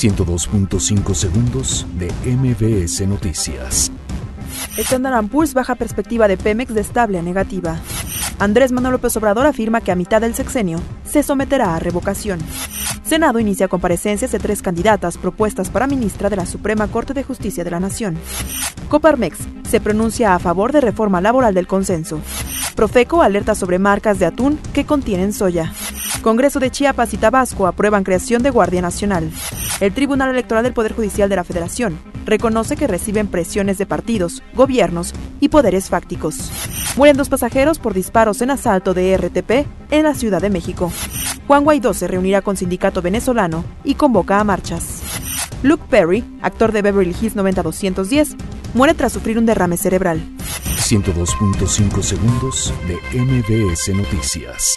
102.5 segundos de MBS Noticias. Standard Poor's baja perspectiva de Pemex de estable a negativa. Andrés Manuel López Obrador afirma que a mitad del sexenio se someterá a revocación. Senado inicia comparecencias de tres candidatas propuestas para ministra de la Suprema Corte de Justicia de la Nación. Coparmex se pronuncia a favor de reforma laboral del consenso. Profeco alerta sobre marcas de atún que contienen soya. Congreso de Chiapas y Tabasco aprueban creación de Guardia Nacional. El Tribunal Electoral del Poder Judicial de la Federación reconoce que reciben presiones de partidos, gobiernos y poderes fácticos. Mueren dos pasajeros por disparos en asalto de RTP en la Ciudad de México. Juan Guaidó se reunirá con sindicato venezolano y convoca a marchas. Luke Perry, actor de Beverly Hills 90210, muere tras sufrir un derrame cerebral. 102.5 segundos de MBS Noticias.